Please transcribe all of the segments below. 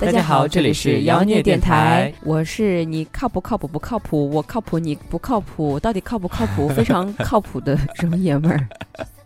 大家好，这里是妖孽电台，我是你靠不靠谱不靠谱，我靠谱你不靠谱，到底靠不靠谱？非常靠谱的什么爷们儿？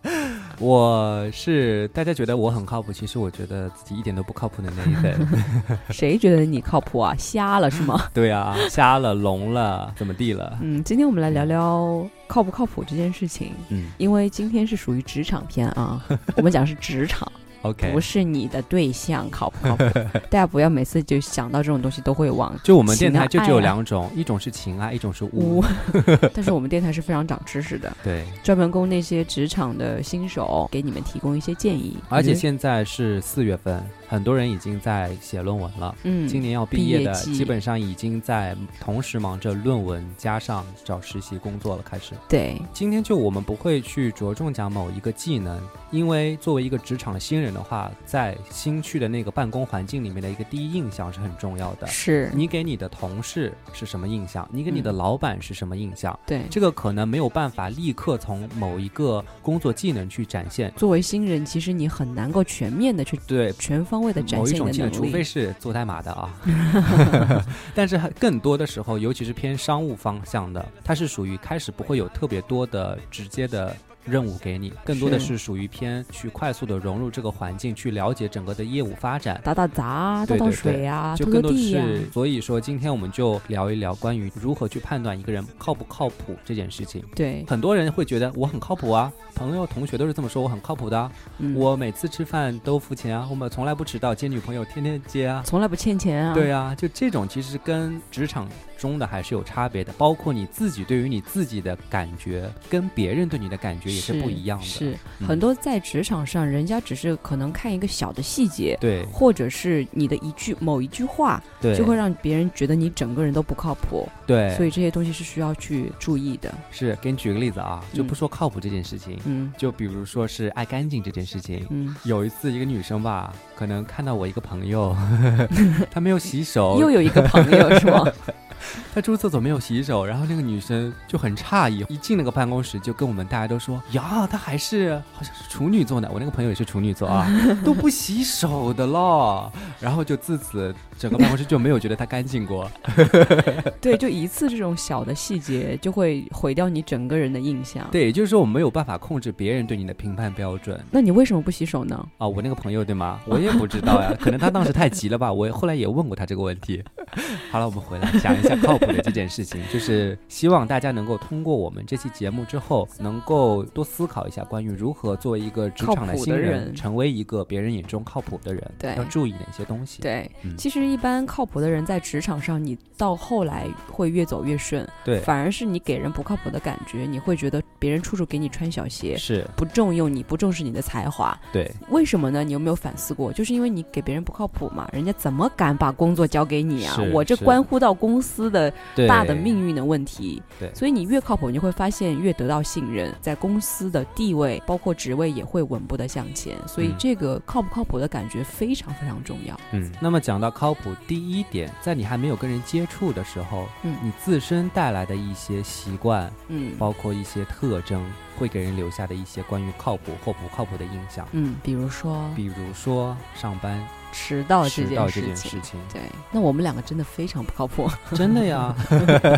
我是大家觉得我很靠谱，其实我觉得自己一点都不靠谱的那一份。谁觉得你靠谱啊？瞎了是吗？对啊，瞎了，聋了，怎么地了？嗯，今天我们来聊聊靠不靠谱这件事情。嗯，因为今天是属于职场篇啊，我们讲是职场。OK，不是你的对象 靠不靠谱？大家不要每次就想到这种东西都会往就我们电台就只有两种，一种是情爱，一种是污。但是我们电台是非常长知识的，对，专门供那些职场的新手给你们提供一些建议。而且现在是四月份。很多人已经在写论文了，嗯，今年要毕业的基本上已经在同时忙着论文加上找实习工作了，开始。对，今天就我们不会去着重讲某一个技能，因为作为一个职场的新人的话，在新去的那个办公环境里面的一个第一印象是很重要的。是你给你的同事是什么印象？你给你的老板是什么印象？对，这个可能没有办法立刻从某一个工作技能去展现。作为新人，其实你很难够全面的去对全方。某一种技能，除非是做代码的啊，但是更多的时候，尤其是偏商务方向的，它是属于开始不会有特别多的直接的。任务给你，更多的是属于偏去快速的融入这个环境，去了解整个的业务发展，打打杂、倒倒水啊，就更多是。所以说，今天我们就聊一聊关于如何去判断一个人靠不靠谱这件事情。对，很多人会觉得我很靠谱啊，朋友、同学都是这么说，我很靠谱的。我每次吃饭都付钱啊，我们从来不迟到，接女朋友天天接啊，从来不欠钱啊。对啊，就这种其实跟职场。中的还是有差别的，包括你自己对于你自己的感觉，跟别人对你的感觉也是不一样的。是很多在职场上，人家只是可能看一个小的细节，对，或者是你的一句某一句话，对，就会让别人觉得你整个人都不靠谱。对，所以这些东西是需要去注意的。是，给你举个例子啊，就不说靠谱这件事情，嗯，就比如说是爱干净这件事情，嗯，有一次一个女生吧，可能看到我一个朋友，她没有洗手，又有一个朋友是吗？他出厕所没有洗手，然后那个女生就很诧异，一进那个办公室就跟我们大家都说：“呀，他还是好像是处女座呢。”我那个朋友也是处女座啊，都不洗手的了。然后就自此整个办公室就没有觉得他干净过。对，就一次这种小的细节就会毁掉你整个人的印象。对，也就是说我们没有办法控制别人对你的评判标准。那你为什么不洗手呢？啊，我那个朋友对吗？我也不知道呀，可能他当时太急了吧。我后来也问过他这个问题。好了，我们回来讲一下。靠谱的这件事情，就是希望大家能够通过我们这期节目之后，能够多思考一下关于如何作为一个职场的新人，成为一个别人眼中靠谱的人，对，要注意哪些东西？对，其实一般靠谱的人在职场上，你到后来会越走越顺，对，反而是你给人不靠谱的感觉，你会觉得别人处处给你穿小鞋，是不重用你，不重视你的才华，对，为什么呢？你有没有反思过？就是因为你给别人不靠谱嘛，人家怎么敢把工作交给你啊？我这关乎到公司的。大的命运的问题，对，所以你越靠谱，你会发现越得到信任，在公司的地位包括职位也会稳步的向前，所以这个靠不靠谱的感觉非常非常重要。嗯，那么讲到靠谱，第一点，在你还没有跟人接触的时候，嗯，你自身带来的一些习惯，嗯，包括一些特特征会给人留下的一些关于靠谱或不靠谱的印象。嗯，比如说，比如说上班。迟到这件事情，对，那我们两个真的非常不靠谱，真的呀。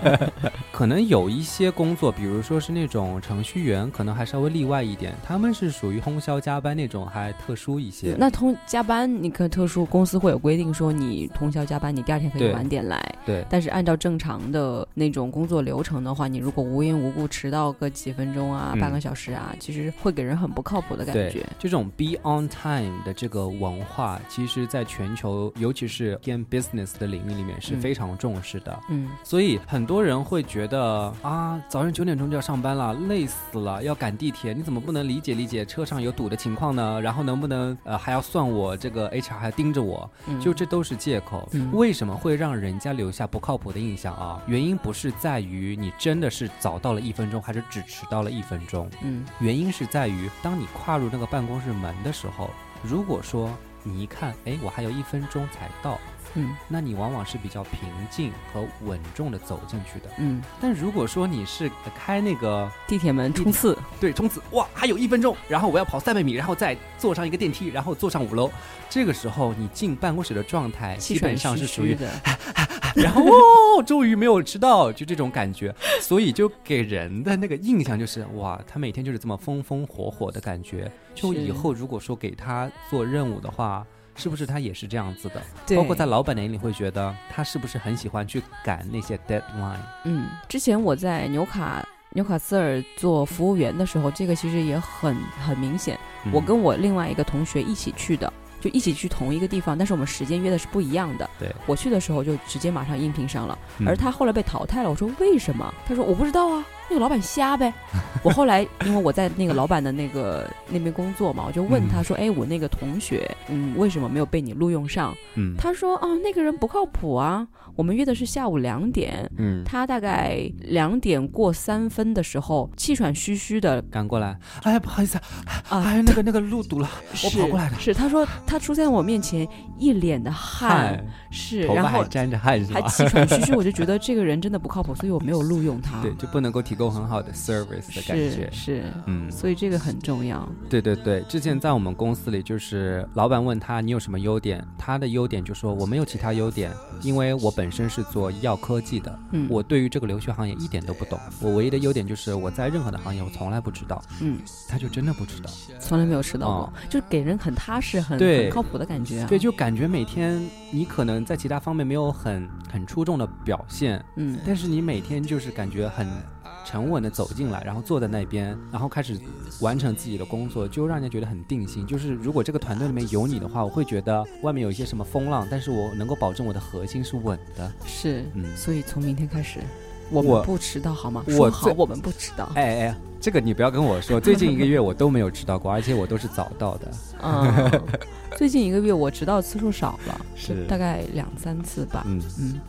可能有一些工作，比如说是那种程序员，可能还稍微例外一点，他们是属于通宵加班那种，还特殊一些。那通加班，你可特殊，公司会有规定说你通宵加班，你第二天可以晚点来。对。但是按照正常的那种工作流程的话，你如果无缘无故迟到个几分钟啊，半个小时啊，其实会给人很不靠谱的感觉。就这种 be on time 的这个文化，其实。在全球，尤其是 game business 的领域里面是非常重视的。嗯，所以很多人会觉得啊，早上九点钟就要上班了，累死了，要赶地铁，你怎么不能理解理解车上有堵的情况呢？然后能不能呃还要算我这个 HR 还盯着我？就这都是借口。为什么会让人家留下不靠谱的印象啊？原因不是在于你真的是早到了一分钟，还是只迟到了一分钟？嗯，原因是在于当你跨入那个办公室门的时候，如果说。你一看，哎，我还有一分钟才到。嗯，那你往往是比较平静和稳重的走进去的。嗯，但如果说你是开那个地铁门冲刺，对，冲刺，哇，还有一分钟，然后我要跑三百米，然后再坐上一个电梯，然后坐上五楼，这个时候你进办公室的状态基本上是属于的，然后哦，终于没有迟到，就这种感觉，所以就给人的那个印象就是哇，他每天就是这么风风火火的感觉。就以后如果说给他做任务的话。是不是他也是这样子的？包括在老板的眼里会觉得他是不是很喜欢去赶那些 deadline？嗯，之前我在纽卡纽卡斯尔做服务员的时候，这个其实也很很明显。我跟我另外一个同学一起去的，就一起去同一个地方，但是我们时间约的是不一样的。对，我去的时候就直接马上应聘上了，而他后来被淘汰了。我说为什么？他说我不知道啊。那个老板瞎呗，我后来因为我在那个老板的那个 那边工作嘛，我就问他说：“哎，我那个同学，嗯，为什么没有被你录用上？”嗯，他说：“啊，那个人不靠谱啊，我们约的是下午两点，嗯，他大概两点过三分的时候，气喘吁吁的赶过来，哎，不好意思啊，哎，那个那个路堵了，我跑过来的。是他说他出现在我面前一脸的汗，是，然后还沾着汗，还气喘吁吁，我就觉得这个人真的不靠谱，所以我没有录用他。对，就不能够提。提供很好的 service 的感觉。是，嗯，所以这个很重要。对对对，之前在我们公司里，就是老板问他你有什么优点，他的优点就说我没有其他优点，因为我本身是做医药科技的，嗯，我对于这个留学行业一点都不懂。我唯一的优点就是我在任何的行业我从来不知道，嗯，他就真的不知道，从来没有知道过，就给人很踏实、很很靠谱的感觉。对，就感觉每天你可能在其他方面没有很很出众的表现，嗯，但是你每天就是感觉很。沉稳的走进来，然后坐在那边，然后开始完成自己的工作，就让人家觉得很定心。就是如果这个团队里面有你的话，我会觉得外面有一些什么风浪，但是我能够保证我的核心是稳的。是，嗯，所以从明天开始，我们不迟到好吗？我好我们不迟到。哎哎，这个你不要跟我说，最近一个月我都没有迟到过，而且我都是早到的。嗯。最近一个月我迟到次数少了，是大概两三次吧。嗯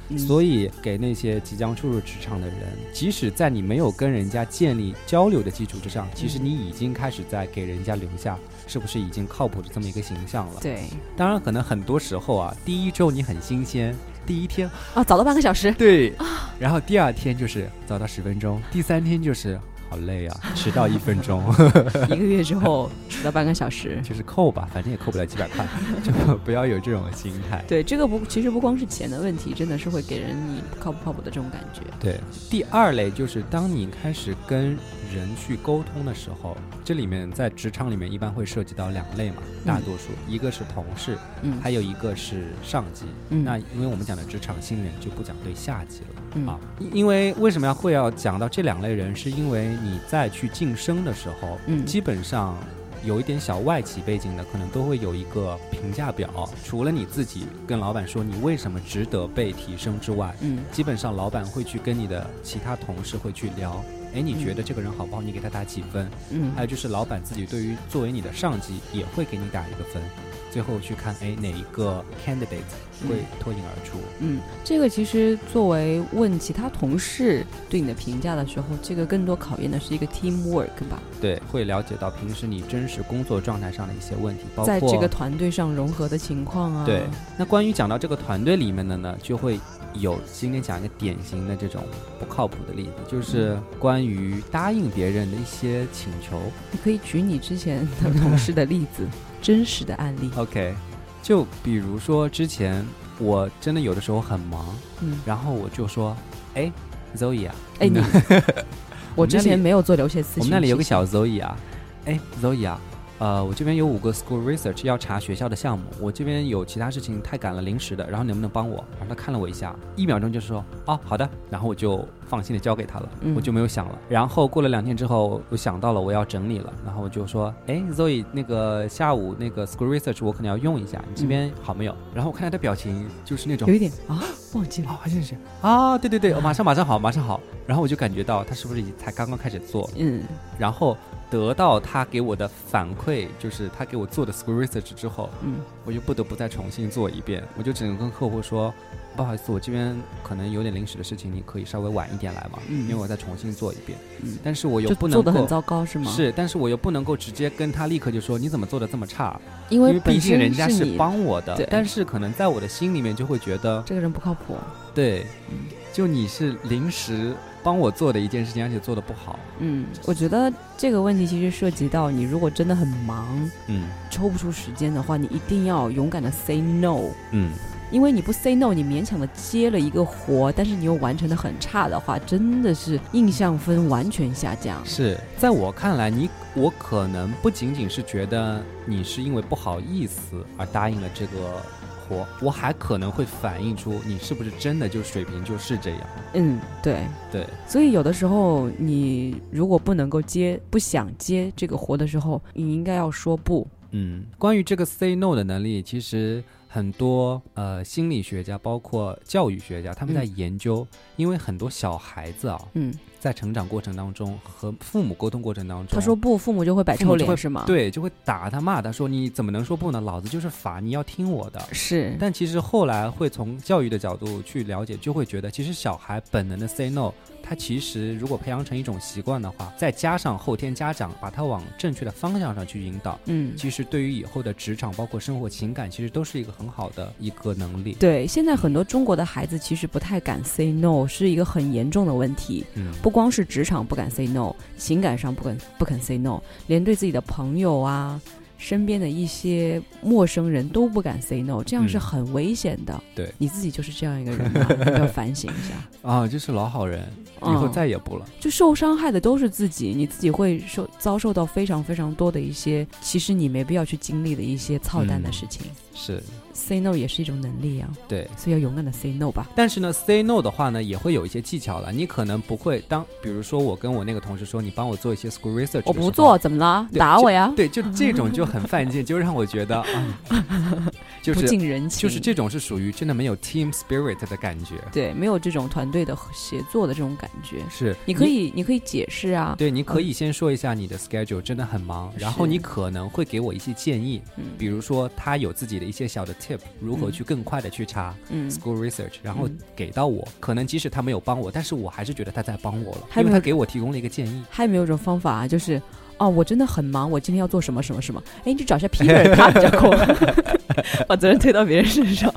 嗯，所以给那些即将初入职场的人，即使在你没有跟人家建立交流的基础之上，其实你已经开始在给人家留下是不是已经靠谱的这么一个形象了。对，当然可能很多时候啊，第一周你很新鲜，第一天。啊早到半个小时，对，然后第二天就是早到十分钟，第三天就是。好累啊！迟到一分钟，一个月之后迟到半个小时，就是扣吧，反正也扣不了几百块，就不要有这种心态。对，这个不，其实不光是钱的问题，真的是会给人你靠不靠谱的这种感觉。对，第二类就是当你开始跟人去沟通的时候，这里面在职场里面一般会涉及到两类嘛，大多数一个是同事，嗯，还有一个是上级。那因为我们讲的职场新人就不讲对下级了。啊，因为为什么要会要讲到这两类人？是因为你再去晋升的时候，嗯，基本上有一点小外企背景的，可能都会有一个评价表。除了你自己跟老板说你为什么值得被提升之外，嗯，基本上老板会去跟你的其他同事会去聊，哎，你觉得这个人好不好？你给他打几分？嗯，还有就是老板自己对于作为你的上级也会给你打一个分。最后去看，哎，哪一个 candidate 会脱颖而出？嗯，这个其实作为问其他同事对你的评价的时候，这个更多考验的是一个 teamwork 吧？对，会了解到平时你真实工作状态上的一些问题，包括在这个团队上融合的情况啊。对，那关于讲到这个团队里面的呢，就会有今天讲一个典型的这种不靠谱的例子，就是关于答应别人的一些请求。你可以举你之前的同事的例子。真实的案例，OK，就比如说之前我真的有的时候很忙，嗯，然后我就说，哎，Zoe 啊，哎你，我之前没有做留学咨询，我们那里有个小 Zoe 啊，哎，Zoe 啊。呃，我这边有五个 school research 要查学校的项目，我这边有其他事情太赶了，临时的，然后能不能帮我？然后他看了我一下，一秒钟就说，哦，好的，然后我就放心的交给他了，我就没有想了。然后过了两天之后，我想到了我要整理了，然后我就说，哎，Zoe，那个下午那个 school research 我可能要用一下，你这边好没有？然后我看他的表情就是那种有一点啊，忘记了，好像是啊，对对对，马上马上好，马上好。然后我就感觉到他是不是才刚刚开始做，嗯，然后。得到他给我的反馈，就是他给我做的 school research 之后，嗯，我就不得不再重新做一遍，我就只能跟客户说，不好意思，我这边可能有点临时的事情，你可以稍微晚一点来嘛？嗯，因为我再重新做一遍。嗯，但是我又不能做的很糟糕是吗？是，但是我又不能够直接跟他立刻就说你怎么做的这么差？因为毕竟人家是帮我的，但是可能在我的心里面就会觉得这个人不靠谱。对，就你是临时帮我做的一件事情，而且做的不好。嗯，我觉得这个问题其实涉及到你如果真的很忙，嗯，抽不出时间的话，你一定要勇敢的 say no。嗯。因为你不 say no，你勉强的接了一个活，但是你又完成的很差的话，真的是印象分完全下降。是在我看来，你我可能不仅仅是觉得你是因为不好意思而答应了这个活，我还可能会反映出你是不是真的就水平就是这样。嗯，对对。所以有的时候你如果不能够接、不想接这个活的时候，你应该要说不。嗯，关于这个 say no 的能力，其实。很多呃心理学家，包括教育学家，他们在研究，因为很多小孩子啊，嗯，在成长过程当中和父母沟通过程当中，他说不，父母就会摆臭脸是吗？对，就会打他骂他，说你怎么能说不呢？老子就是法，你要听我的。是，但其实后来会从教育的角度去了解，就会觉得其实小孩本能的 say no。他其实如果培养成一种习惯的话，再加上后天家长把他往正确的方向上去引导，嗯，其实对于以后的职场，包括生活、情感，其实都是一个很好的一个能力。对，现在很多中国的孩子其实不太敢 say no，是一个很严重的问题。嗯，不光是职场不敢 say no，情感上不肯不肯 say no，连对自己的朋友啊。身边的一些陌生人都不敢 say no，这样是很危险的。对，你自己就是这样一个人吗？要反省一下 啊！就是老好人，以后再也不了。就受伤害的都是自己，你自己会受遭受到非常非常多的一些，其实你没必要去经历的一些操蛋的事情。是。Say no 也是一种能力啊，对，所以要勇敢的 say no 吧。但是呢，say no 的话呢，也会有一些技巧了。你可能不会当，比如说我跟我那个同事说，你帮我做一些 school research，我不做，怎么了？打我呀？对，就这种就很犯贱，就让我觉得啊，就是不近人情，就是这种是属于真的没有 team spirit 的感觉。对，没有这种团队的协作的这种感觉。是，你可以，你可以解释啊。对，你可以先说一下你的 schedule 真的很忙，然后你可能会给我一些建议，比如说他有自己的一些小的 tip，如何去。更快的去查 school research，然后给到我。可能即使他没有帮我，但是我还是觉得他在帮我了，因为他给我提供了一个建议。还有没有一种方法啊？就是哦，我真的很忙，我今天要做什么什么什么？哎，你去找一下 Peter，他比较快，把责任推到别人身上。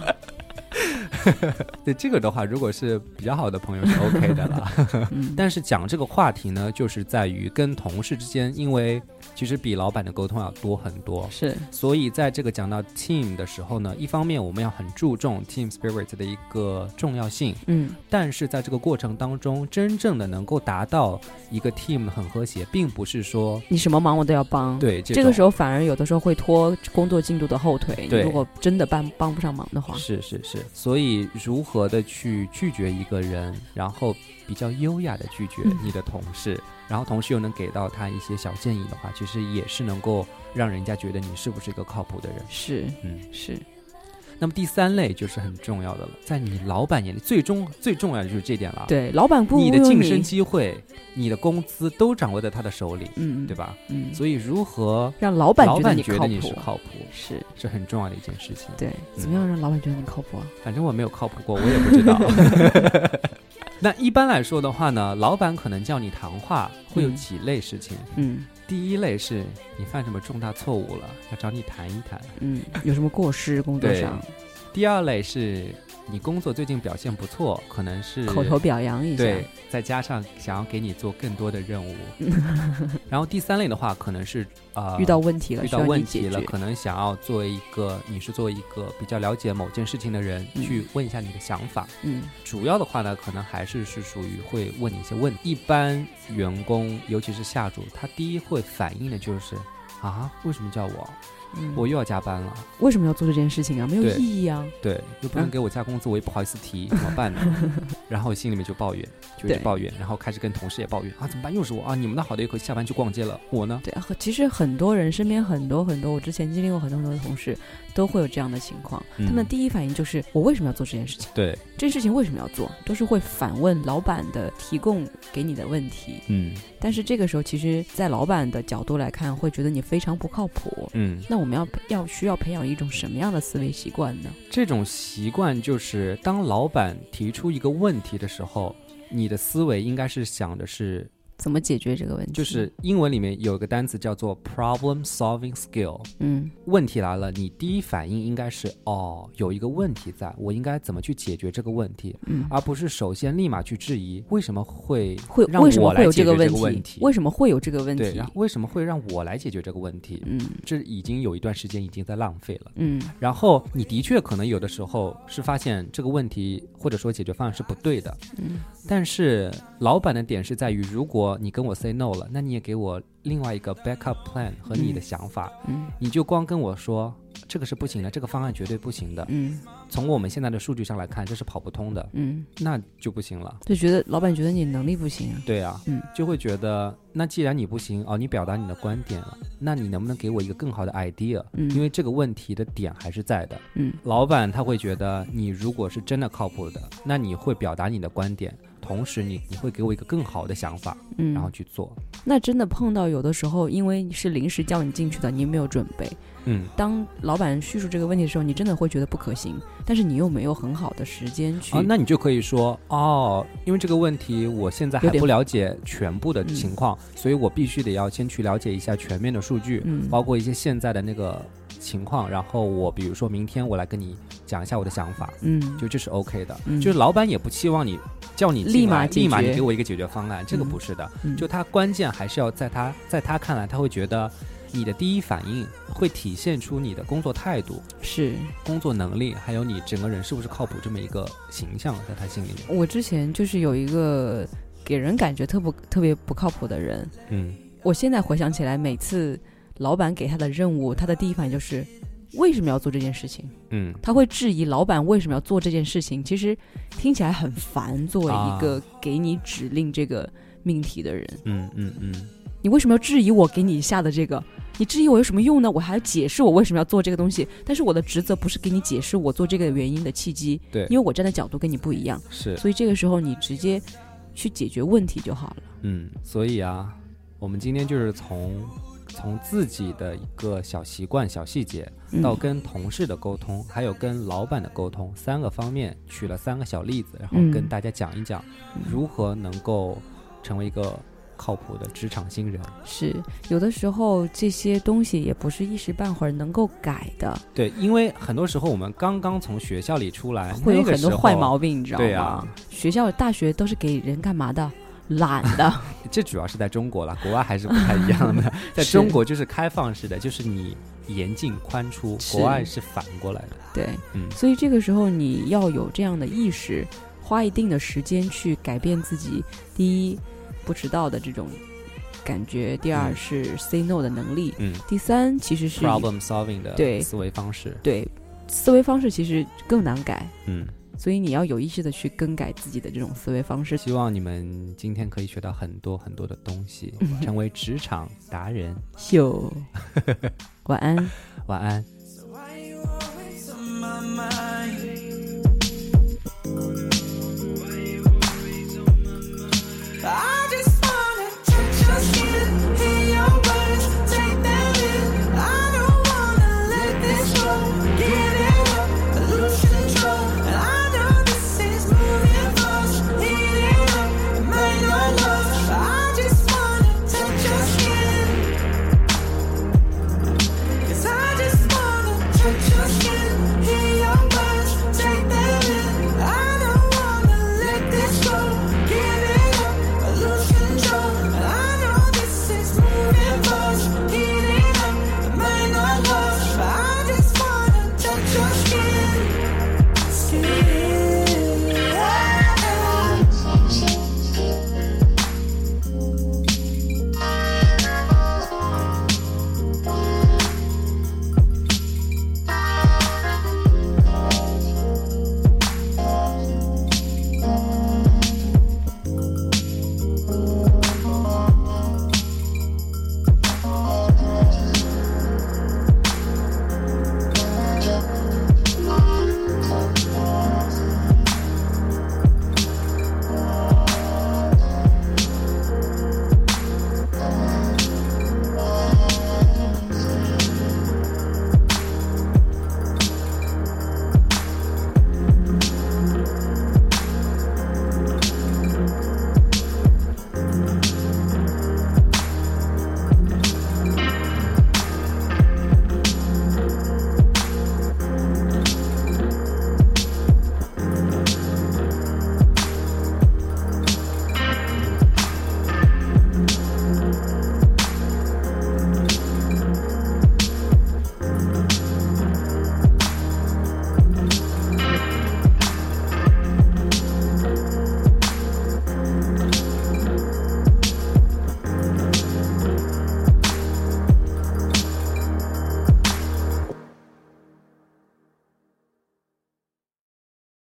对这个的话，如果是比较好的朋友是 OK 的了。但是讲这个话题呢，就是在于跟同事之间，因为其实比老板的沟通要多很多。是，所以在这个讲到 team 的时候呢，一方面我们要很注重 team spirit 的一个重要性。嗯。但是在这个过程当中，真正的能够达到一个 team 很和谐，并不是说你什么忙我都要帮。对，这个时候反而有的时候会拖工作进度的后腿。对。如果真的帮帮不上忙的话。是是是。所以如何？的去拒绝一个人，然后比较优雅的拒绝你的同事，然后同时又能给到他一些小建议的话，其实也是能够让人家觉得你是不是一个靠谱的人。是，嗯，是。那么第三类就是很重要的了，在你老板眼里，最终最重要的就是这点了。对，老板不你的晋升机会、你的工资都掌握在他的手里，嗯，对吧？嗯，所以如何让老板老板觉得你是靠谱，是是很重要的一件事情。对，怎么样让老板觉得你靠谱啊？反正我没有靠谱过，我也不知道。那一般来说的话呢，老板可能叫你谈话，会有几类事情。嗯。第一类是你犯什么重大错误了，要找你谈一谈。嗯，有什么过失工作上？第二类是。你工作最近表现不错，可能是口头表扬一下，对，再加上想要给你做更多的任务。然后第三类的话，可能是啊遇到问题了，遇到问题了，可能想要做一个，你是做一个比较了解某件事情的人，去问一下你的想法。嗯，主要的话呢，可能还是是属于会问你一些问题。一般员工，尤其是下属，他第一会反应的就是啊，为什么叫我？我又要加班了，为什么要做这件事情啊？没有意义啊！对，又不能给我加工资，我也不好意思提，怎么办呢？然后心里面就抱怨，就抱怨，然后开始跟同事也抱怨啊，怎么办？又是我啊！你们那好的可以下班去逛街了，我呢？对啊，其实很多人身边很多很多，我之前经历过很多很多的同事。都会有这样的情况，他们第一反应就是我为什么要做这件事情？对，这件事情为什么要做？都是会反问老板的提供给你的问题。嗯，但是这个时候，其实，在老板的角度来看，会觉得你非常不靠谱。嗯，我们要要需要培养一种什么样的思维习惯呢？这种习惯就是，当老板提出一个问题的时候，你的思维应该是想的是。怎么解决这个问题？就是英文里面有一个单词叫做 problem solving skill。嗯，问题来了，你第一反应应该是哦，有一个问题在，我应该怎么去解决这个问题？嗯，而不是首先立马去质疑为什么会会为什么会有这个问题？为什么会有这个问题？对，为什么会让我来解决这个问题？嗯，这已经有一段时间已经在浪费了。嗯，然后你的确可能有的时候是发现这个问题或者说解决方案是不对的。嗯，但是老板的点是在于，如果你跟我 say no。了，那你也给我另外一个 backup plan 和你的想法，嗯，你就光跟我说这个是不行的，这个方案绝对不行的，嗯，从我们现在的数据上来看，这是跑不通的，嗯，那就不行了，就觉得老板觉得你能力不行啊，对啊，嗯，就会觉得那既然你不行哦，你表达你的观点了，那你能不能给我一个更好的 idea？嗯，因为这个问题的点还是在的，嗯，老板他会觉得你如果是真的靠谱的，那你会表达你的观点。同时，你你会给我一个更好的想法，嗯，然后去做。那真的碰到有的时候，因为是临时叫你进去的，你没有准备，嗯，当老板叙述这个问题的时候，你真的会觉得不可行，但是你又没有很好的时间去。啊，那你就可以说，哦，因为这个问题我现在还不了解全部的情况，所以我必须得要先去了解一下全面的数据，嗯，包括一些现在的那个。情况，然后我比如说明天我来跟你讲一下我的想法，嗯，就这是 OK 的，嗯。就是老板也不期望你叫你立马立马你给我一个解决方案，这个不是的，嗯。就他关键还是要在他在他看来，他会觉得你的第一反应会体现出你的工作态度，是。工作能力，还有你整个人是不是靠谱这么一个形象，在他心里面。我之前就是有一个给人感觉特不特别不靠谱的人，嗯，我现在回想起来，每次。老板给他的任务，他的第一反应就是为什么要做这件事情？嗯，他会质疑老板为什么要做这件事情。其实听起来很烦。作为一个给你指令这个命题的人，嗯嗯嗯，你为什么要质疑我给你下的这个？你质疑我有什么用呢？我还要解释我为什么要做这个东西。但是我的职责不是给你解释我做这个原因的契机。对，因为我站的角度跟你不一样。是，所以这个时候你直接去解决问题就好了。嗯，所以啊，我们今天就是从。从自己的一个小习惯、小细节，到跟同事的沟通，还有跟老板的沟通，三个方面取了三个小例子，然后跟大家讲一讲，如何能够成为一个靠谱的职场新人。是有的时候这些东西也不是一时半会儿能够改的。对，因为很多时候我们刚刚从学校里出来，会有很多坏毛病，你知道吗？对啊，学校、大学都是给人干嘛的？懒的，这主要是在中国了，国外还是不太一样的。在中国就是开放式的，就是你严进宽出，国外是反过来的。对，嗯，所以这个时候你要有这样的意识，花一定的时间去改变自己。第一，不迟到的这种感觉；第二是 say no 的能力；嗯，第三其实是 problem solving 的对思维方式。对，思维方式其实更难改。嗯。所以你要有意识的去更改自己的这种思维方式。希望你们今天可以学到很多很多的东西，成为职场达人。秀，晚安，晚安。